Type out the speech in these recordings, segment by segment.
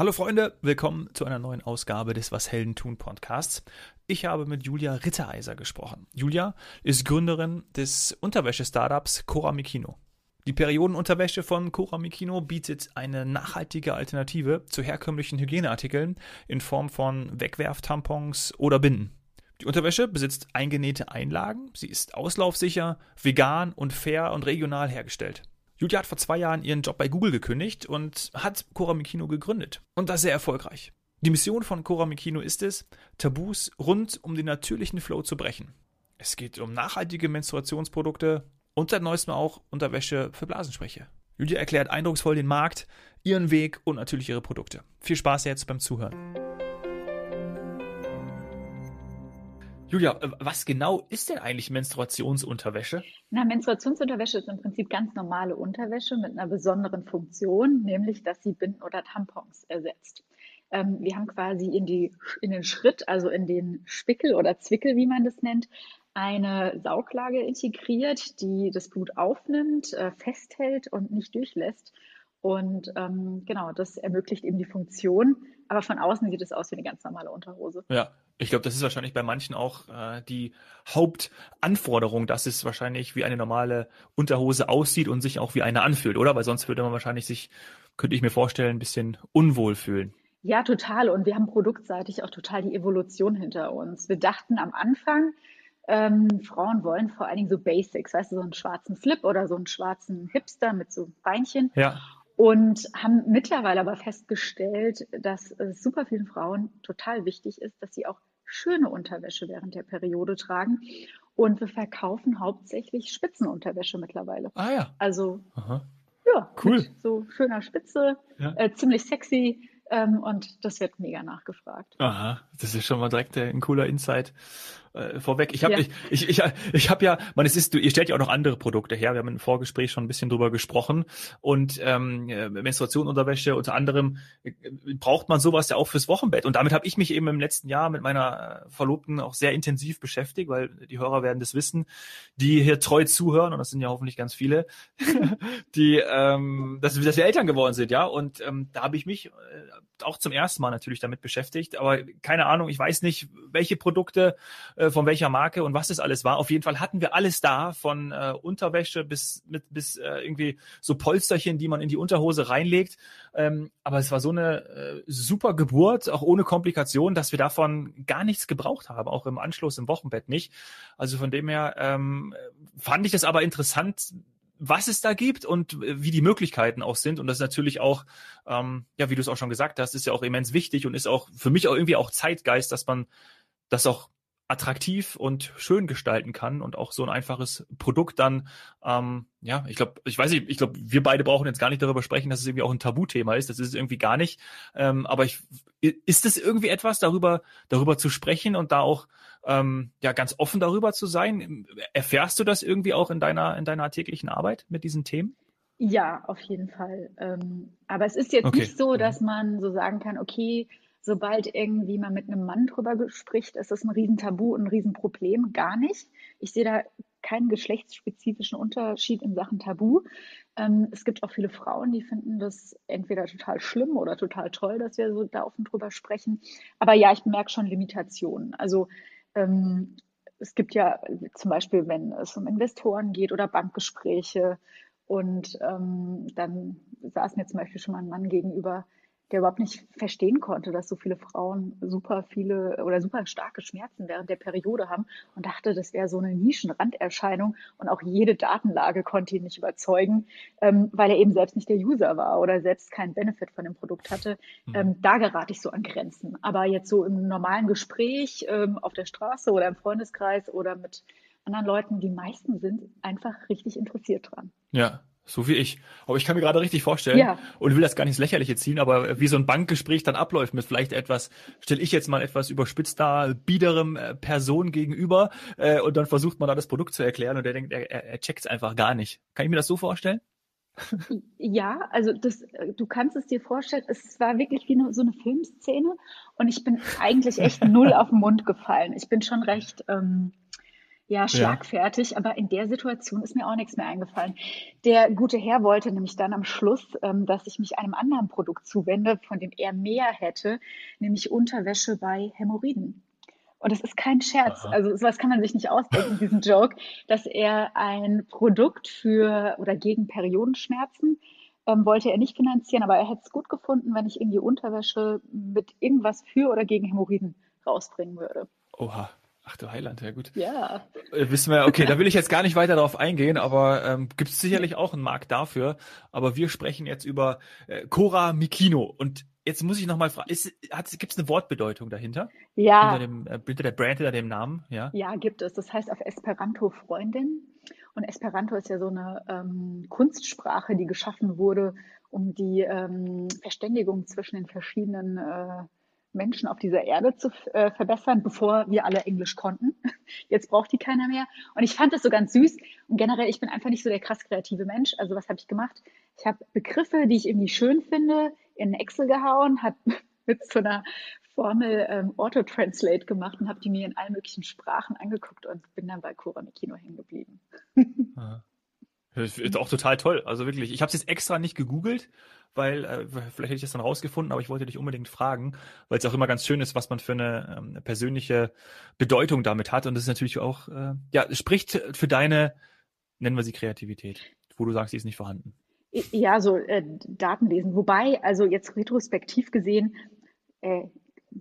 Hallo Freunde, willkommen zu einer neuen Ausgabe des Was Helden tun Podcasts. Ich habe mit Julia Rittereiser gesprochen. Julia ist Gründerin des Unterwäsche-Startups Cora Mikino. Die Periodenunterwäsche von Cora Mikino bietet eine nachhaltige Alternative zu herkömmlichen Hygieneartikeln in Form von Wegwerftampons oder Binden. Die Unterwäsche besitzt eingenähte Einlagen, sie ist auslaufsicher, vegan und fair und regional hergestellt. Julia hat vor zwei Jahren ihren Job bei Google gekündigt und hat Cora Mikino gegründet. Und das sehr erfolgreich. Die Mission von Cora Mikino ist es, Tabus rund um den natürlichen Flow zu brechen. Es geht um nachhaltige Menstruationsprodukte und seit neuestem auch Unterwäsche für Blasenspreche. Julia erklärt eindrucksvoll den Markt, ihren Weg und natürlich ihre Produkte. Viel Spaß jetzt beim Zuhören. Julia, äh, was genau ist denn eigentlich Menstruationsunterwäsche? Na, Menstruationsunterwäsche ist im Prinzip ganz normale Unterwäsche mit einer besonderen Funktion, nämlich dass sie Binden oder Tampons ersetzt. Ähm, wir haben quasi in, die, in den Schritt, also in den Spickel oder Zwickel, wie man das nennt, eine Sauglage integriert, die das Blut aufnimmt, äh, festhält und nicht durchlässt. Und ähm, genau, das ermöglicht eben die Funktion. Aber von außen sieht es aus wie eine ganz normale Unterhose. Ja, ich glaube, das ist wahrscheinlich bei manchen auch äh, die Hauptanforderung, dass es wahrscheinlich wie eine normale Unterhose aussieht und sich auch wie eine anfühlt, oder? Weil sonst würde man wahrscheinlich sich, könnte ich mir vorstellen, ein bisschen unwohl fühlen. Ja, total. Und wir haben produktseitig auch total die Evolution hinter uns. Wir dachten am Anfang, ähm, Frauen wollen vor allen Dingen so Basics, weißt du, so einen schwarzen Slip oder so einen schwarzen Hipster mit so Beinchen. Ja und haben mittlerweile aber festgestellt, dass es super vielen Frauen total wichtig ist, dass sie auch schöne Unterwäsche während der Periode tragen. Und wir verkaufen hauptsächlich Spitzenunterwäsche mittlerweile. Ah ja. Also Aha. ja, cool. so schöner Spitze, ja. äh, ziemlich sexy. Ähm, und das wird mega nachgefragt. Aha, das ist schon mal direkt äh, ein cooler Insight äh, vorweg. Ich habe ja. ich, ich, ich, ich habe ja, man es ist, ihr stellt ja auch noch andere Produkte her. Wir haben im Vorgespräch schon ein bisschen drüber gesprochen. Und ähm, äh, Menstruation, Unterwäsche unter anderem äh, braucht man sowas ja auch fürs Wochenbett. Und damit habe ich mich eben im letzten Jahr mit meiner Verlobten auch sehr intensiv beschäftigt, weil die Hörer werden das wissen, die hier treu zuhören, und das sind ja hoffentlich ganz viele, die ähm, dass, dass wir Eltern geworden sind, ja. Und ähm, da habe ich mich äh, auch zum ersten Mal natürlich damit beschäftigt. Aber keine Ahnung, ich weiß nicht, welche Produkte äh, von welcher Marke und was das alles war. Auf jeden Fall hatten wir alles da, von äh, Unterwäsche bis mit bis äh, irgendwie so Polsterchen, die man in die Unterhose reinlegt. Ähm, aber es war so eine äh, super Geburt, auch ohne Komplikation, dass wir davon gar nichts gebraucht haben, auch im Anschluss im Wochenbett nicht. Also von dem her ähm, fand ich es aber interessant, was es da gibt und äh, wie die Möglichkeiten auch sind. Und das ist natürlich auch, ähm, ja, wie du es auch schon gesagt hast, ist ja auch immens wichtig und ist auch für mich auch irgendwie auch Zeitgeist, dass man das auch attraktiv und schön gestalten kann und auch so ein einfaches Produkt dann, ähm, ja, ich glaube, ich weiß nicht, ich glaube, wir beide brauchen jetzt gar nicht darüber sprechen, dass es irgendwie auch ein Tabuthema ist. Das ist es irgendwie gar nicht. Ähm, aber ich, ist es irgendwie etwas, darüber, darüber zu sprechen und da auch ähm, ja ganz offen darüber zu sein? Erfährst du das irgendwie auch in deiner, in deiner täglichen Arbeit mit diesen Themen? Ja, auf jeden Fall. Ähm, aber es ist jetzt okay. nicht so, dass man so sagen kann, okay, sobald irgendwie man mit einem Mann drüber spricht, ist das ein Riesentabu und ein Riesenproblem. Gar nicht. Ich sehe da keinen geschlechtsspezifischen Unterschied in Sachen Tabu. Ähm, es gibt auch viele Frauen, die finden das entweder total schlimm oder total toll, dass wir so da offen drüber sprechen. Aber ja, ich merke schon Limitationen. Also ähm, es gibt ja zum Beispiel, wenn es um Investoren geht oder Bankgespräche und ähm, dann saß mir zum Beispiel schon mal ein Mann gegenüber, der überhaupt nicht verstehen konnte, dass so viele Frauen super viele oder super starke Schmerzen während der Periode haben und dachte, das wäre so eine Nischenranderscheinung und auch jede Datenlage konnte ihn nicht überzeugen, ähm, weil er eben selbst nicht der User war oder selbst keinen Benefit von dem Produkt hatte. Mhm. Ähm, da gerate ich so an Grenzen. Aber jetzt so im normalen Gespräch ähm, auf der Straße oder im Freundeskreis oder mit anderen Leuten, die meisten sind einfach richtig interessiert dran. Ja, so wie ich. Aber ich kann mir gerade richtig vorstellen ja. und will das gar nicht ins Lächerliche ziehen, aber wie so ein Bankgespräch dann abläuft mit vielleicht etwas, stelle ich jetzt mal etwas überspitzt da, biederem äh, Person gegenüber äh, und dann versucht man da das Produkt zu erklären und der denkt, er, er checkt es einfach gar nicht. Kann ich mir das so vorstellen? Ja, also das, du kannst es dir vorstellen, es war wirklich wie eine, so eine Filmszene und ich bin eigentlich echt null auf den Mund gefallen. Ich bin schon recht, ähm, ja, schlagfertig, ja. aber in der Situation ist mir auch nichts mehr eingefallen. Der gute Herr wollte nämlich dann am Schluss, ähm, dass ich mich einem anderen Produkt zuwende, von dem er mehr hätte, nämlich Unterwäsche bei Hämorrhoiden. Und das ist kein Scherz. Aha. Also sowas kann man sich nicht ausdenken, diesen Joke, dass er ein Produkt für oder gegen Periodenschmerzen ähm, wollte er nicht finanzieren, aber er hätte es gut gefunden, wenn ich irgendwie Unterwäsche mit irgendwas für oder gegen Hämorrhoiden rausbringen würde. Oha. Ach du Heiland, ja gut. Ja. Äh, wissen wir, okay, da will ich jetzt gar nicht weiter darauf eingehen, aber ähm, gibt es sicherlich auch einen Markt dafür. Aber wir sprechen jetzt über äh, Cora Mikino. Und jetzt muss ich nochmal fragen, gibt es eine Wortbedeutung dahinter? Ja. Hinter, dem, äh, hinter der Brand, hinter dem Namen? Ja? ja, gibt es. Das heißt auf Esperanto Freundin. Und Esperanto ist ja so eine ähm, Kunstsprache, die geschaffen wurde, um die ähm, Verständigung zwischen den verschiedenen äh, Menschen auf dieser Erde zu äh, verbessern, bevor wir alle Englisch konnten. Jetzt braucht die keiner mehr. Und ich fand das so ganz süß. Und generell, ich bin einfach nicht so der krass kreative Mensch. Also was habe ich gemacht? Ich habe Begriffe, die ich irgendwie schön finde, in Excel gehauen, habe mit so einer Formel ähm, Auto-Translate gemacht und habe die mir in allen möglichen Sprachen angeguckt und bin dann bei Cora Kino hängen geblieben. Das ist auch total toll. Also wirklich, ich habe es jetzt extra nicht gegoogelt, weil äh, vielleicht hätte ich das dann rausgefunden, aber ich wollte dich unbedingt fragen, weil es auch immer ganz schön ist, was man für eine ähm, persönliche Bedeutung damit hat. Und das ist natürlich auch, äh, ja, spricht für deine, nennen wir sie Kreativität, wo du sagst, die ist nicht vorhanden. Ja, so äh, Datenlesen. Wobei, also jetzt retrospektiv gesehen, äh,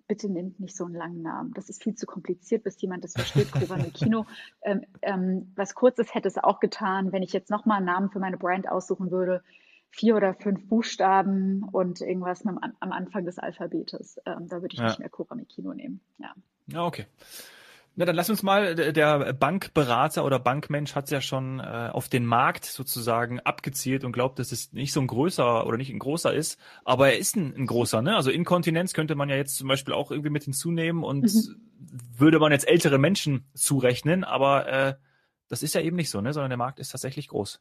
bitte nehmt nicht so einen langen Namen. Das ist viel zu kompliziert, bis jemand das versteht. Kobane Kino. Ähm, ähm, was Kurzes hätte es auch getan, wenn ich jetzt nochmal einen Namen für meine Brand aussuchen würde. Vier oder fünf Buchstaben und irgendwas am, am Anfang des Alphabetes. Ähm, da würde ich ja. nicht mehr Kobane Kino nehmen. Ja, ja okay. Na, dann lass uns mal, der Bankberater oder Bankmensch hat es ja schon äh, auf den Markt sozusagen abgezielt und glaubt, dass es nicht so ein größer oder nicht ein großer ist, aber er ist ein, ein großer, ne? Also Inkontinenz könnte man ja jetzt zum Beispiel auch irgendwie mit hinzunehmen und mhm. würde man jetzt ältere Menschen zurechnen, aber äh, das ist ja eben nicht so, ne? Sondern der Markt ist tatsächlich groß.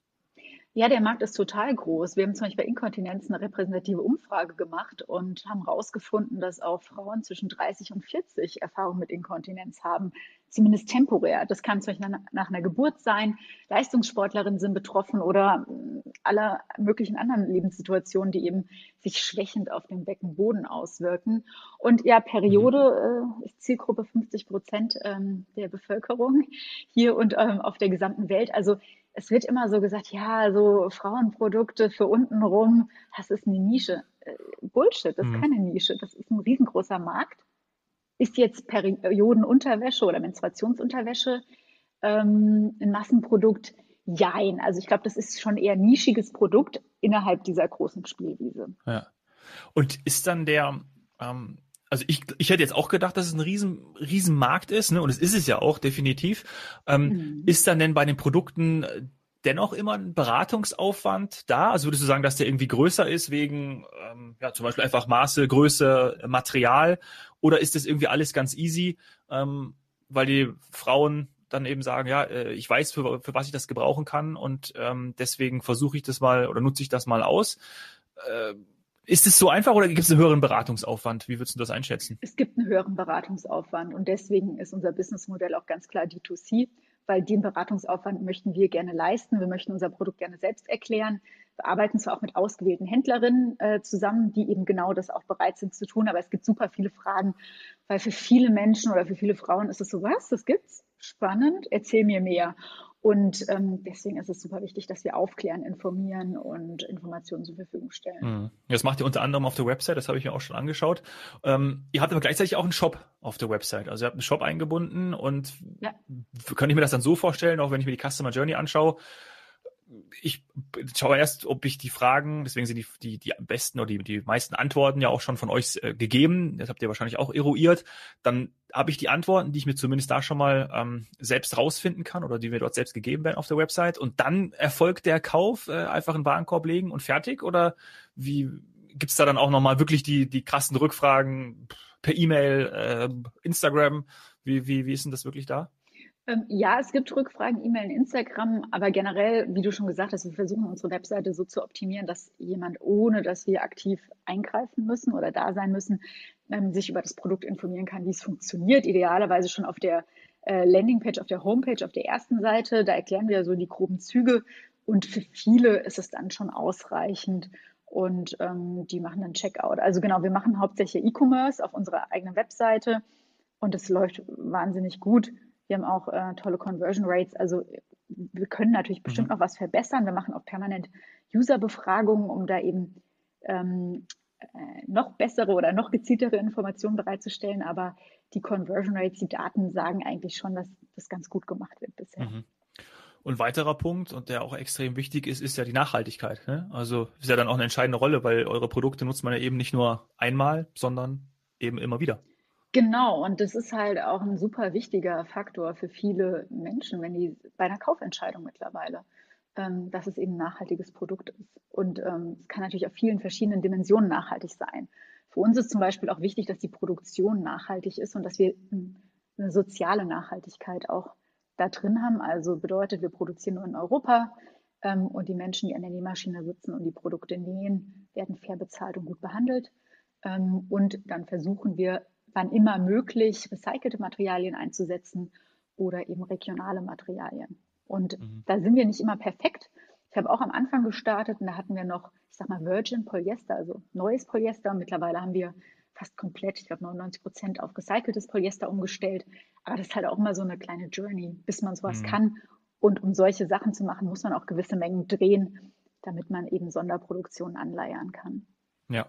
Ja, der Markt ist total groß. Wir haben zum Beispiel bei Inkontinenz eine repräsentative Umfrage gemacht und haben herausgefunden, dass auch Frauen zwischen 30 und 40 Erfahrung mit Inkontinenz haben, zumindest temporär. Das kann zum Beispiel nach einer Geburt sein, Leistungssportlerinnen sind betroffen oder äh, aller möglichen anderen Lebenssituationen, die eben sich schwächend auf den Beckenboden auswirken. Und ja, Periode mhm. äh, ist Zielgruppe 50 Prozent ähm, der Bevölkerung hier und ähm, auf der gesamten Welt. Also es wird immer so gesagt, ja, so Frauenprodukte für untenrum, das ist eine Nische. Äh, Bullshit, das ist mhm. keine Nische, das ist ein riesengroßer Markt. Ist jetzt Periodenunterwäsche oder Menstruationsunterwäsche ähm, ein Massenprodukt? Jein. Also ich glaube, das ist schon eher nischiges Produkt innerhalb dieser großen Spielwiese. Ja. Und ist dann der, ähm, also ich, ich hätte jetzt auch gedacht, dass es ein riesen, riesen Markt ist, ne? Und es ist es ja auch definitiv. Ähm, mhm. Ist dann denn bei den Produkten dennoch immer ein Beratungsaufwand da? Also würdest du sagen, dass der irgendwie größer ist wegen ähm, ja zum Beispiel einfach Maße, Größe, Material? Oder ist das irgendwie alles ganz easy, ähm, weil die Frauen dann eben sagen, ja, äh, ich weiß, für, für was ich das gebrauchen kann und ähm, deswegen versuche ich das mal oder nutze ich das mal aus. Äh, ist es so einfach oder gibt es einen höheren Beratungsaufwand? Wie würdest du das einschätzen? Es gibt einen höheren Beratungsaufwand und deswegen ist unser Businessmodell auch ganz klar D2C, weil den Beratungsaufwand möchten wir gerne leisten. Wir möchten unser Produkt gerne selbst erklären. Wir arbeiten zwar auch mit ausgewählten Händlerinnen äh, zusammen, die eben genau das auch bereit sind zu tun, aber es gibt super viele Fragen, weil für viele Menschen oder für viele Frauen ist es so, was, das gibt's? Spannend, erzähl mir mehr. Und ähm, deswegen ist es super wichtig, dass wir aufklären, informieren und Informationen zur Verfügung stellen. Mhm. Das macht ihr unter anderem auf der Website, das habe ich mir auch schon angeschaut. Ähm, ihr habt aber gleichzeitig auch einen Shop auf der Website. Also ihr habt einen Shop eingebunden und ja. kann ich mir das dann so vorstellen, auch wenn ich mir die Customer Journey anschaue, ich schaue erst, ob ich die Fragen, deswegen sind die, die, die besten oder die, die meisten Antworten ja auch schon von euch äh, gegeben. Das habt ihr wahrscheinlich auch eruiert. Dann habe ich die Antworten, die ich mir zumindest da schon mal ähm, selbst rausfinden kann oder die mir dort selbst gegeben werden auf der Website. Und dann erfolgt der Kauf, äh, einfach einen Warenkorb legen und fertig? Oder wie gibt's da dann auch nochmal wirklich die, die krassen Rückfragen per E-Mail, äh, Instagram? Wie, wie, wie ist denn das wirklich da? Ähm, ja, es gibt Rückfragen, E-Mail, Instagram, aber generell, wie du schon gesagt hast, wir versuchen unsere Webseite so zu optimieren, dass jemand, ohne dass wir aktiv eingreifen müssen oder da sein müssen, ähm, sich über das Produkt informieren kann, wie es funktioniert. Idealerweise schon auf der äh, Landingpage auf der Homepage, auf der ersten Seite. Da erklären wir so die groben Züge und für viele ist es dann schon ausreichend und ähm, die machen dann Checkout. Also genau, wir machen hauptsächlich E-Commerce auf unserer eigenen Webseite und es läuft wahnsinnig gut. Wir haben auch äh, tolle Conversion Rates. Also wir können natürlich bestimmt mhm. noch was verbessern. Wir machen auch permanent User-Befragungen, um da eben ähm, äh, noch bessere oder noch gezieltere Informationen bereitzustellen. Aber die Conversion Rates, die Daten sagen eigentlich schon, dass das ganz gut gemacht wird bisher. Mhm. Und weiterer Punkt, und der auch extrem wichtig ist, ist ja die Nachhaltigkeit. Ne? Also ist ja dann auch eine entscheidende Rolle, weil eure Produkte nutzt man ja eben nicht nur einmal, sondern eben immer wieder. Genau, und das ist halt auch ein super wichtiger Faktor für viele Menschen, wenn die bei einer Kaufentscheidung mittlerweile, ähm, dass es eben ein nachhaltiges Produkt ist. Und ähm, es kann natürlich auf vielen verschiedenen Dimensionen nachhaltig sein. Für uns ist zum Beispiel auch wichtig, dass die Produktion nachhaltig ist und dass wir eine soziale Nachhaltigkeit auch da drin haben. Also bedeutet, wir produzieren nur in Europa ähm, und die Menschen, die an der Nähmaschine sitzen und die Produkte nähen, werden fair bezahlt und gut behandelt. Ähm, und dann versuchen wir, wann immer möglich, recycelte Materialien einzusetzen oder eben regionale Materialien. Und mhm. da sind wir nicht immer perfekt. Ich habe auch am Anfang gestartet und da hatten wir noch, ich sag mal, Virgin Polyester, also neues Polyester. Mittlerweile haben wir fast komplett, ich glaube 99 Prozent auf recyceltes Polyester umgestellt. Aber das ist halt auch immer so eine kleine Journey, bis man sowas mhm. kann. Und um solche Sachen zu machen, muss man auch gewisse Mengen drehen, damit man eben Sonderproduktionen anleiern kann. Ja,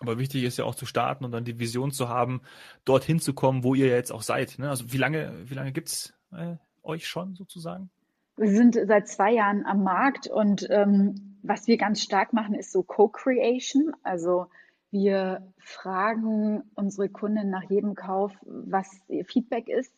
aber wichtig ist ja auch zu starten und dann die Vision zu haben, dorthin zu kommen, wo ihr jetzt auch seid. Ne? Also wie lange, wie lange gibt es äh, euch schon sozusagen? Wir sind seit zwei Jahren am Markt und ähm, was wir ganz stark machen, ist so Co-Creation. Also wir fragen unsere Kunden nach jedem Kauf, was ihr Feedback ist.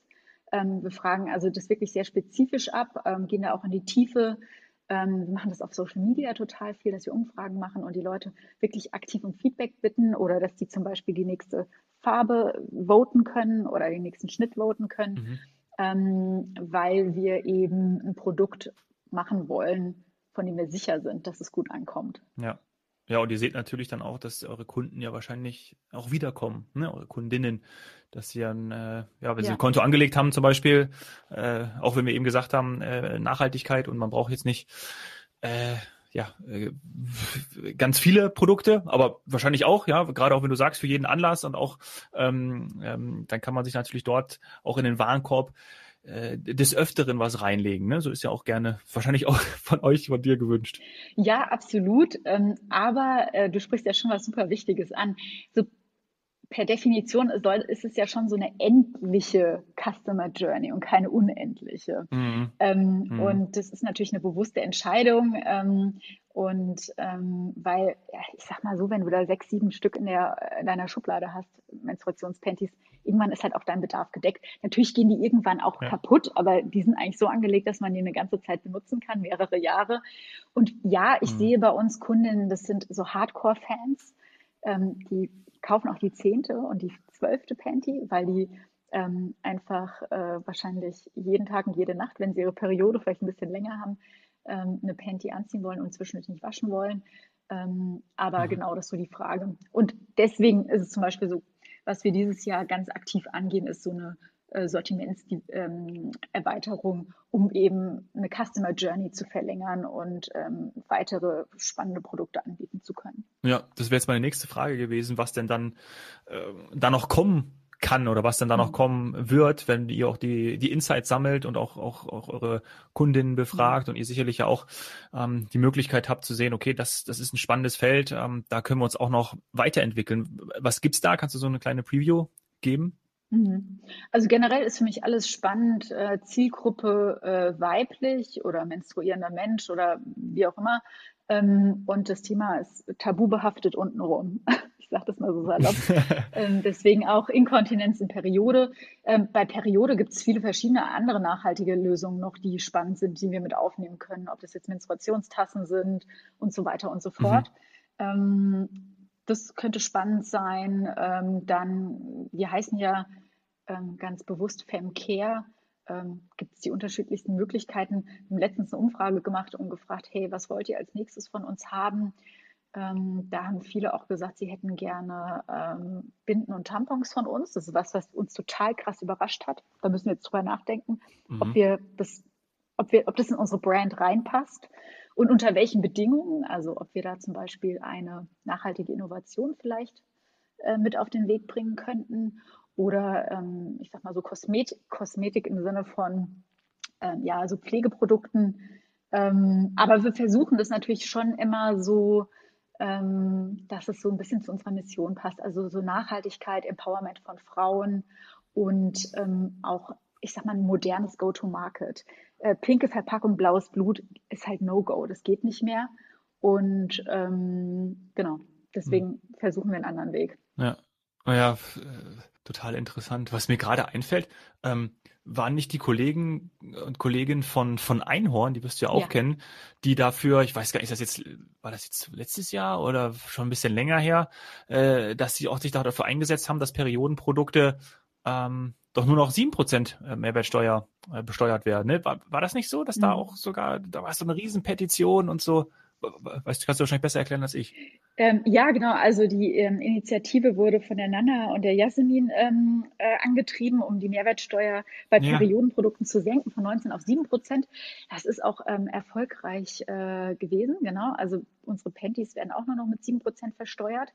Ähm, wir fragen also das wirklich sehr spezifisch ab, ähm, gehen da auch in die Tiefe. Ähm, wir machen das auf Social Media total viel, dass wir Umfragen machen und die Leute wirklich aktiv um Feedback bitten oder dass die zum Beispiel die nächste Farbe voten können oder den nächsten Schnitt voten können, mhm. weil wir eben ein Produkt machen wollen, von dem wir sicher sind, dass es gut ankommt. Ja. Ja, und ihr seht natürlich dann auch, dass eure Kunden ja wahrscheinlich auch wiederkommen, ne? eure Kundinnen, dass sie dann, äh, ja, wenn ja. sie ein Konto angelegt haben zum Beispiel, äh, auch wenn wir eben gesagt haben, äh, Nachhaltigkeit und man braucht jetzt nicht äh, ja, äh, ganz viele Produkte, aber wahrscheinlich auch, ja, gerade auch wenn du sagst, für jeden Anlass und auch, ähm, ähm, dann kann man sich natürlich dort auch in den Warenkorb äh, des Öfteren was reinlegen. Ne? So ist ja auch gerne wahrscheinlich auch von euch, von dir gewünscht. Ja, absolut. Ähm, aber äh, du sprichst ja schon was super Wichtiges an. So per Definition soll, ist es ja schon so eine endliche Customer Journey und keine unendliche. Mhm. Ähm, mhm. Und das ist natürlich eine bewusste Entscheidung. Ähm, und ähm, weil, ja, ich sag mal so, wenn du da sechs, sieben Stück in, der, in deiner Schublade hast, Menstruationspanties, irgendwann ist halt auch dein Bedarf gedeckt. Natürlich gehen die irgendwann auch ja. kaputt, aber die sind eigentlich so angelegt, dass man die eine ganze Zeit benutzen kann, mehrere Jahre. Und ja, ich mhm. sehe bei uns Kundinnen, das sind so Hardcore-Fans, ähm, die kaufen auch die zehnte und die zwölfte Panty, weil die ähm, einfach äh, wahrscheinlich jeden Tag und jede Nacht, wenn sie ihre Periode vielleicht ein bisschen länger haben, ähm, eine Panty anziehen wollen und zwischendurch nicht waschen wollen. Ähm, aber mhm. genau das ist so die Frage. Und deswegen ist es zum Beispiel so, was wir dieses Jahr ganz aktiv angehen, ist so eine äh, Sortimentserweiterung, ähm, um eben eine Customer Journey zu verlängern und ähm, weitere spannende Produkte anbieten zu können. Ja, das wäre jetzt meine nächste Frage gewesen, was denn dann äh, da noch kommen kann oder was dann da noch mhm. kommen wird, wenn ihr auch die, die Insights sammelt und auch, auch, auch eure Kundinnen befragt mhm. und ihr sicherlich ja auch ähm, die Möglichkeit habt zu sehen, okay, das, das ist ein spannendes Feld, ähm, da können wir uns auch noch weiterentwickeln. Was gibt's da? Kannst du so eine kleine Preview geben? Mhm. Also generell ist für mich alles spannend, äh, Zielgruppe äh, weiblich oder menstruierender Mensch oder wie auch immer. Ähm, und das Thema ist tabubehaftet untenrum. Ich sage das mal so salopp. ähm, deswegen auch Inkontinenz in Periode. Ähm, bei Periode gibt es viele verschiedene andere nachhaltige Lösungen noch, die spannend sind, die wir mit aufnehmen können, ob das jetzt Menstruationstassen sind und so weiter und so fort. Mhm. Das könnte spannend sein. Dann, wir heißen ja ähm, ganz bewusst Femcare ähm, gibt es die unterschiedlichsten Möglichkeiten. Wir haben letztens eine Umfrage gemacht und gefragt, hey, was wollt ihr als nächstes von uns haben? Ähm, da haben viele auch gesagt, sie hätten gerne ähm, Binden und Tampons von uns. Das ist was, was uns total krass überrascht hat. Da müssen wir jetzt drüber nachdenken, mhm. ob wir das, ob wir, ob das in unsere Brand reinpasst und unter welchen Bedingungen. Also ob wir da zum Beispiel eine nachhaltige Innovation vielleicht äh, mit auf den Weg bringen könnten oder ähm, ich sag mal so Kosmetik, Kosmetik im Sinne von ähm, ja so Pflegeprodukten. Ähm, aber wir versuchen das natürlich schon immer so ähm, dass es so ein bisschen zu unserer Mission passt. Also so Nachhaltigkeit, Empowerment von Frauen und ähm, auch, ich sag mal, ein modernes Go-to-Market. Äh, pinke Verpackung, blaues Blut ist halt No-Go, das geht nicht mehr. Und ähm, genau, deswegen hm. versuchen wir einen anderen Weg. Ja, ja, äh, total interessant. Was mir gerade einfällt, ähm, waren nicht die Kollegen und Kolleginnen von, von Einhorn, die wirst du ja auch ja. kennen, die dafür, ich weiß gar nicht, ist das jetzt, war das jetzt letztes Jahr oder schon ein bisschen länger her, äh, dass sie auch sich dafür eingesetzt haben, dass Periodenprodukte ähm, doch nur noch sieben Prozent äh, Mehrwertsteuer äh, besteuert werden. Ne? War, war das nicht so, dass mhm. da auch sogar, da war so eine Riesenpetition und so? Weißt du, kannst du wahrscheinlich besser erklären als ich. Ähm, ja, genau. Also die ähm, Initiative wurde von der Nana und der Jasmin ähm, äh, angetrieben, um die Mehrwertsteuer bei ja. Periodenprodukten zu senken von 19 auf 7 Prozent. Das ist auch ähm, erfolgreich äh, gewesen, genau. Also unsere Panties werden auch nur noch mit 7 Prozent versteuert.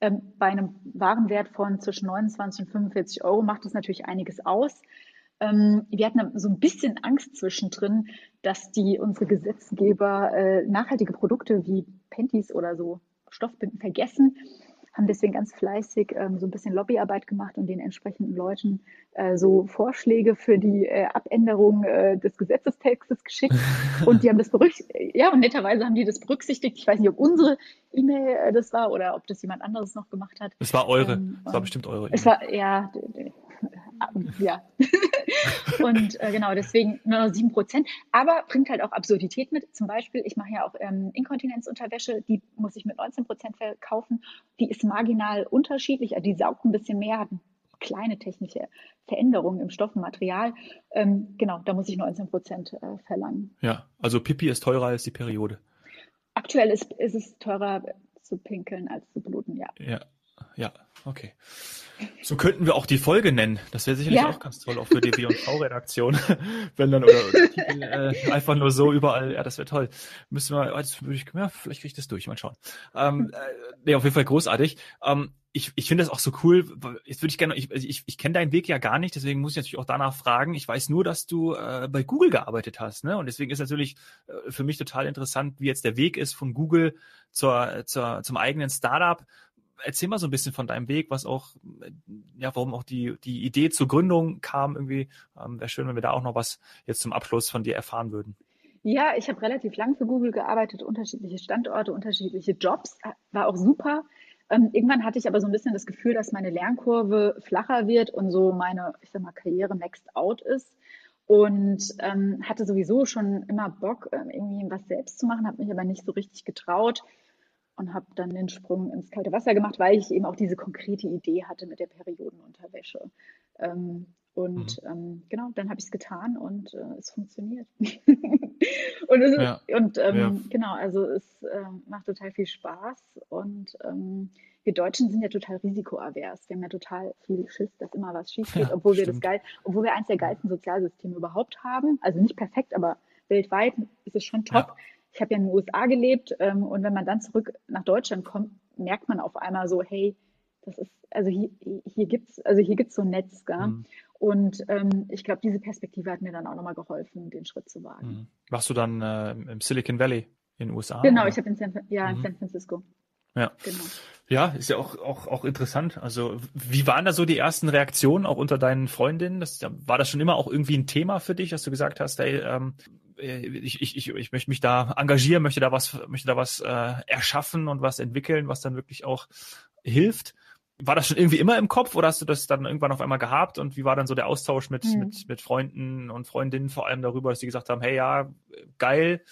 Ähm, bei einem Warenwert von zwischen 29 und 45 Euro macht das natürlich einiges aus. Ähm, wir hatten so ein bisschen Angst zwischendrin, dass die unsere Gesetzgeber äh, nachhaltige Produkte wie Panties oder so Stoffbinden vergessen, haben deswegen ganz fleißig ähm, so ein bisschen Lobbyarbeit gemacht und den entsprechenden Leuten äh, so Vorschläge für die äh, Abänderung äh, des Gesetzestextes geschickt. Und die haben das berücksichtigt, ja, und netterweise haben die das berücksichtigt. Ich weiß nicht, ob unsere E-Mail äh, das war oder ob das jemand anderes noch gemacht hat. Es war eure, ähm, es war bestimmt eure. Es war, ja, ja. und äh, genau, deswegen nur noch sieben Prozent. Aber bringt halt auch Absurdität mit. Zum Beispiel, ich mache ja auch ähm, Inkontinenzunterwäsche, die muss ich mit 19 Prozent verkaufen. Die ist marginal unterschiedlich, also die saugt ein bisschen mehr, hat kleine technische Veränderungen im Stoffenmaterial. Ähm, genau, da muss ich 19 Prozent äh, verlangen. Ja, also Pipi ist teurer als die Periode. Aktuell ist, ist es teurer zu pinkeln als zu bluten, ja. Ja, ja, okay. So könnten wir auch die Folge nennen. Das wäre sicherlich ja. auch ganz toll, auch für die W&V-Redaktion. Wenn dann, oder, oder Titel, äh, einfach nur so überall, ja, das wäre toll. Müssen wir, das würde ich, ja, vielleicht kriege ich das durch, mal schauen. Ähm, äh, nee, auf jeden Fall großartig. Ähm, ich, ich finde das auch so cool. Jetzt würde ich gerne, ich, also ich, ich kenne deinen Weg ja gar nicht, deswegen muss ich natürlich auch danach fragen. Ich weiß nur, dass du äh, bei Google gearbeitet hast, ne? Und deswegen ist natürlich äh, für mich total interessant, wie jetzt der Weg ist von Google zur, zur, zum eigenen Startup erzähl mal so ein bisschen von deinem Weg, was auch, ja, warum auch die, die Idee zur Gründung kam irgendwie. Ähm, Wäre schön, wenn wir da auch noch was jetzt zum Abschluss von dir erfahren würden. Ja, ich habe relativ lang für Google gearbeitet, unterschiedliche Standorte, unterschiedliche Jobs, war auch super. Ähm, irgendwann hatte ich aber so ein bisschen das Gefühl, dass meine Lernkurve flacher wird und so meine, ich sag mal, Karriere next out ist. Und ähm, hatte sowieso schon immer Bock, ähm, irgendwie was selbst zu machen, habe mich aber nicht so richtig getraut und habe dann den Sprung ins kalte Wasser gemacht, weil ich eben auch diese konkrete Idee hatte mit der Periodenunterwäsche. Ähm, und mhm. ähm, genau, dann habe ich es getan und äh, es funktioniert. und es ja. ist, und ähm, ja. genau, also es äh, macht total viel Spaß und ähm, wir Deutschen sind ja total risikoavers. Wir haben ja total viel Schiss, dass immer was schief geht, ja, obwohl wir das geil, obwohl wir eins der geilsten Sozialsysteme überhaupt haben. Also nicht perfekt, aber weltweit ist es schon top ich habe ja in den USA gelebt ähm, und wenn man dann zurück nach Deutschland kommt, merkt man auf einmal so, hey, das ist, also hier, hier gibt's, also hier gibt's so ein Netz, gell? Mhm. Und ähm, ich glaube, diese Perspektive hat mir dann auch nochmal geholfen, den Schritt zu wagen. Mhm. Warst du dann äh, im Silicon Valley in den USA? Genau, oder? ich habe in, San, ja, mhm. in San Francisco. Ja. Genau. Ja, ist ja auch, auch, auch interessant. Also, wie waren da so die ersten Reaktionen auch unter deinen Freundinnen? Das, war das schon immer auch irgendwie ein Thema für dich, dass du gesagt hast, ey, ähm, äh, ich, ich, ich, ich möchte mich da engagieren, möchte da was, möchte da was äh, erschaffen und was entwickeln, was dann wirklich auch hilft. War das schon irgendwie immer im Kopf oder hast du das dann irgendwann auf einmal gehabt? Und wie war dann so der Austausch mit, mhm. mit, mit Freunden und Freundinnen vor allem darüber, dass sie gesagt haben, hey ja, geil?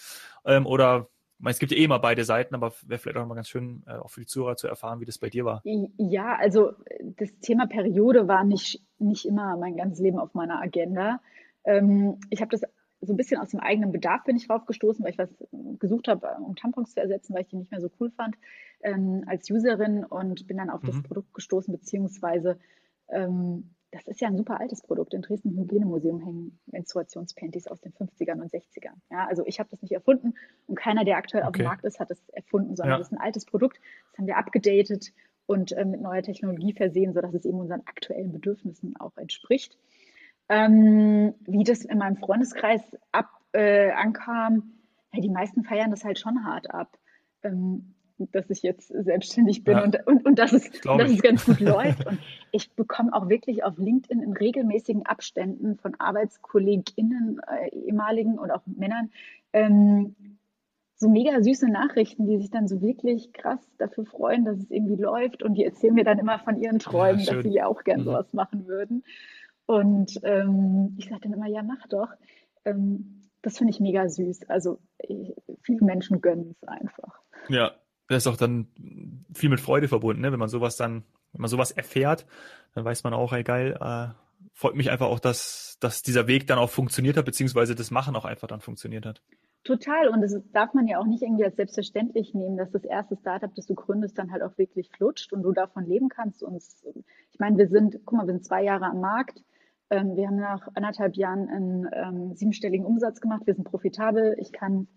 Ähm, oder meine, es gibt ja eh immer beide Seiten, aber wäre vielleicht auch mal ganz schön, äh, auch für die Zuhörer zu erfahren, wie das bei dir war. Ja, also das Thema Periode war nicht, nicht immer mein ganzes Leben auf meiner Agenda. Ähm, ich habe das so ein bisschen aus dem eigenen Bedarf bin ich drauf gestoßen, weil ich was gesucht habe, um Tampons zu ersetzen, weil ich die nicht mehr so cool fand ähm, als Userin und bin dann auf mhm. das Produkt gestoßen, beziehungsweise ähm, das ist ja ein super altes Produkt. In Dresden im Hygienemuseum hängen Menstruationspanties aus den 50ern und 60ern. Ja, also ich habe das nicht erfunden und keiner, der aktuell okay. auf dem Markt ist, hat es erfunden, sondern ja. das ist ein altes Produkt. Das haben wir abgedatet und äh, mit neuer Technologie versehen, sodass es eben unseren aktuellen Bedürfnissen auch entspricht. Ähm, wie das in meinem Freundeskreis ab, äh, ankam, ja, die meisten feiern das halt schon hart ab. Ähm, dass ich jetzt selbstständig bin ja. und, und, und dass, es, dass es ganz gut läuft. Und ich bekomme auch wirklich auf LinkedIn in regelmäßigen Abständen von ArbeitskollegInnen, äh, ehemaligen und auch Männern, ähm, so mega süße Nachrichten, die sich dann so wirklich krass dafür freuen, dass es irgendwie läuft. Und die erzählen mir dann immer von ihren Träumen, ja, dass sie ja auch gern mhm. sowas machen würden. Und ähm, ich sage dann immer, ja, mach doch. Ähm, das finde ich mega süß. Also ich, viele Menschen gönnen es einfach. Ja, das ist auch dann viel mit Freude verbunden, ne? wenn man sowas dann, wenn man sowas erfährt, dann weiß man auch, ey geil, äh, freut mich einfach auch, dass, dass dieser Weg dann auch funktioniert hat, beziehungsweise das Machen auch einfach dann funktioniert hat. Total. Und das darf man ja auch nicht irgendwie als selbstverständlich nehmen, dass das erste Startup, das du gründest, dann halt auch wirklich flutscht und du davon leben kannst. Und ich meine, wir sind, guck mal, wir sind zwei Jahre am Markt. Ähm, wir haben nach anderthalb Jahren einen ähm, siebenstelligen Umsatz gemacht. Wir sind profitabel. Ich kann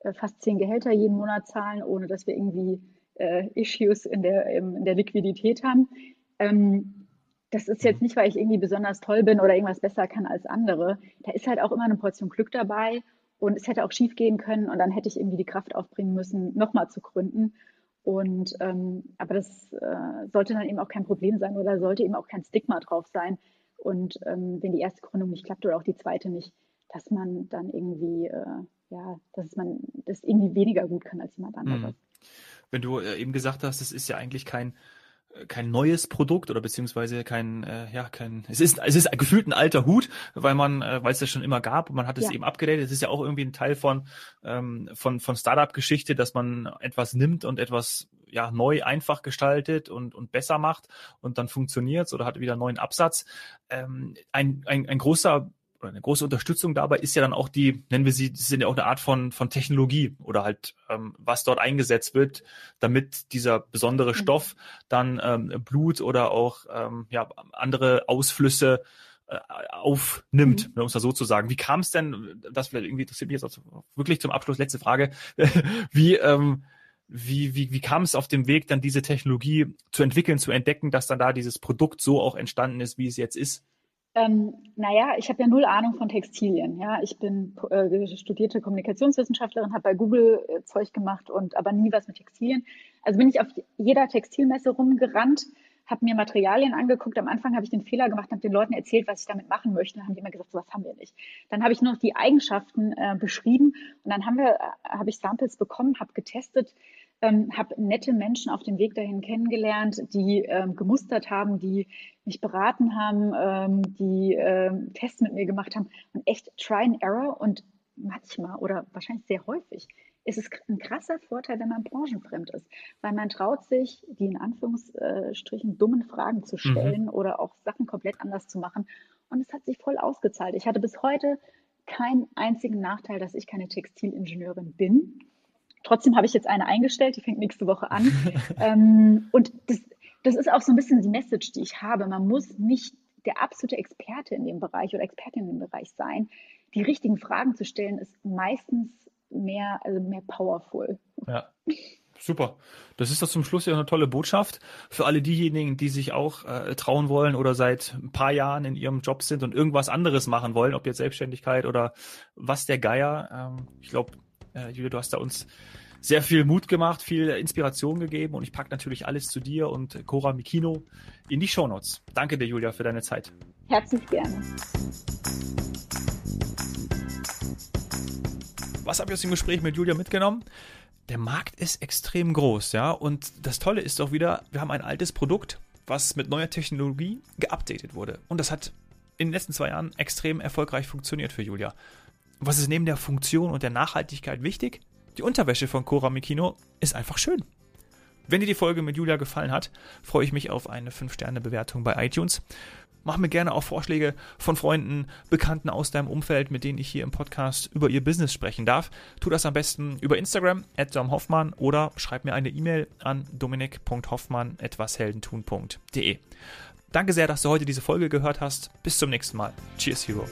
äh, fast zehn Gehälter jeden Monat zahlen, ohne dass wir irgendwie äh, Issues in der, in der Liquidität haben. Ähm, das ist jetzt nicht, weil ich irgendwie besonders toll bin oder irgendwas besser kann als andere. Da ist halt auch immer eine Portion Glück dabei und es hätte auch schief gehen können und dann hätte ich irgendwie die Kraft aufbringen müssen, nochmal zu gründen. Und ähm, aber das äh, sollte dann eben auch kein Problem sein oder sollte eben auch kein Stigma drauf sein. Und ähm, wenn die erste Gründung nicht klappt oder auch die zweite nicht, dass man dann irgendwie äh, ja, dass man das irgendwie weniger gut kann als jemand anderes. Mhm. Wenn du äh, eben gesagt hast, es ist ja eigentlich kein äh, kein neues Produkt oder beziehungsweise kein äh, ja kein es ist es ist gefühlt ein alter Hut weil man äh, weil es das schon immer gab und man hat es ja. eben abgedatet es ist ja auch irgendwie ein Teil von ähm, von von Startup Geschichte dass man etwas nimmt und etwas ja neu einfach gestaltet und und besser macht und dann funktioniert's oder hat wieder neuen Absatz ähm, ein, ein ein großer oder eine große Unterstützung dabei ist ja dann auch die, nennen wir sie, das sind ja auch eine Art von, von Technologie oder halt, ähm, was dort eingesetzt wird, damit dieser besondere mhm. Stoff dann ähm, Blut oder auch ähm, ja, andere Ausflüsse äh, aufnimmt, mhm. um es mal so zu sagen. Wie kam es denn, das vielleicht irgendwie interessiert mich jetzt auch wirklich zum Abschluss, letzte Frage, wie, ähm, wie, wie, wie kam es auf dem Weg, dann diese Technologie zu entwickeln, zu entdecken, dass dann da dieses Produkt so auch entstanden ist, wie es jetzt ist? Ähm, naja, ich habe ja null Ahnung von Textilien. Ja, ich bin äh, studierte Kommunikationswissenschaftlerin, habe bei Google äh, Zeug gemacht und aber nie was mit Textilien. Also bin ich auf jeder Textilmesse rumgerannt, habe mir Materialien angeguckt. Am Anfang habe ich den Fehler gemacht, habe den Leuten erzählt, was ich damit machen möchte. Dann haben die immer gesagt, sowas haben wir nicht. Dann habe ich nur noch die Eigenschaften äh, beschrieben und dann haben wir, äh, habe ich Samples bekommen, habe getestet ähm, habe nette Menschen auf dem Weg dahin kennengelernt, die ähm, gemustert haben, die mich beraten haben, ähm, die ähm, Tests mit mir gemacht haben und echt Try and Error und manchmal oder wahrscheinlich sehr häufig ist es ein krasser Vorteil, wenn man branchenfremd ist, weil man traut sich, die in Anführungsstrichen dummen Fragen zu stellen mhm. oder auch Sachen komplett anders zu machen. Und es hat sich voll ausgezahlt. Ich hatte bis heute keinen einzigen Nachteil, dass ich keine Textilingenieurin bin. Trotzdem habe ich jetzt eine eingestellt, die fängt nächste Woche an. ähm, und das, das ist auch so ein bisschen die Message, die ich habe. Man muss nicht der absolute Experte in dem Bereich oder Expertin in dem Bereich sein. Die richtigen Fragen zu stellen, ist meistens mehr, also mehr powerful. Ja. Super. Das ist doch zum Schluss ja eine tolle Botschaft für alle diejenigen, die sich auch äh, trauen wollen oder seit ein paar Jahren in ihrem Job sind und irgendwas anderes machen wollen, ob jetzt Selbstständigkeit oder was der Geier. Ähm, ich glaube, äh, Julia, du hast da uns sehr viel Mut gemacht, viel Inspiration gegeben und ich packe natürlich alles zu dir und Cora Mikino in die Shownotes. Danke dir, Julia, für deine Zeit. Herzlich gerne. Was habe ich aus dem Gespräch mit Julia mitgenommen? Der Markt ist extrem groß, ja, und das Tolle ist doch wieder, wir haben ein altes Produkt, was mit neuer Technologie geupdatet wurde und das hat in den letzten zwei Jahren extrem erfolgreich funktioniert für Julia. Was ist neben der Funktion und der Nachhaltigkeit wichtig? Die Unterwäsche von Cora Mikino ist einfach schön. Wenn dir die Folge mit Julia gefallen hat, freue ich mich auf eine 5-Sterne-Bewertung bei iTunes. Mach mir gerne auch Vorschläge von Freunden, Bekannten aus deinem Umfeld, mit denen ich hier im Podcast über ihr Business sprechen darf. Tu das am besten über Instagram, at Hoffmann oder schreib mir eine E-Mail an dominik.hoffmann.etwasheldentun.de. Danke sehr, dass du heute diese Folge gehört hast. Bis zum nächsten Mal. Cheers, Hero.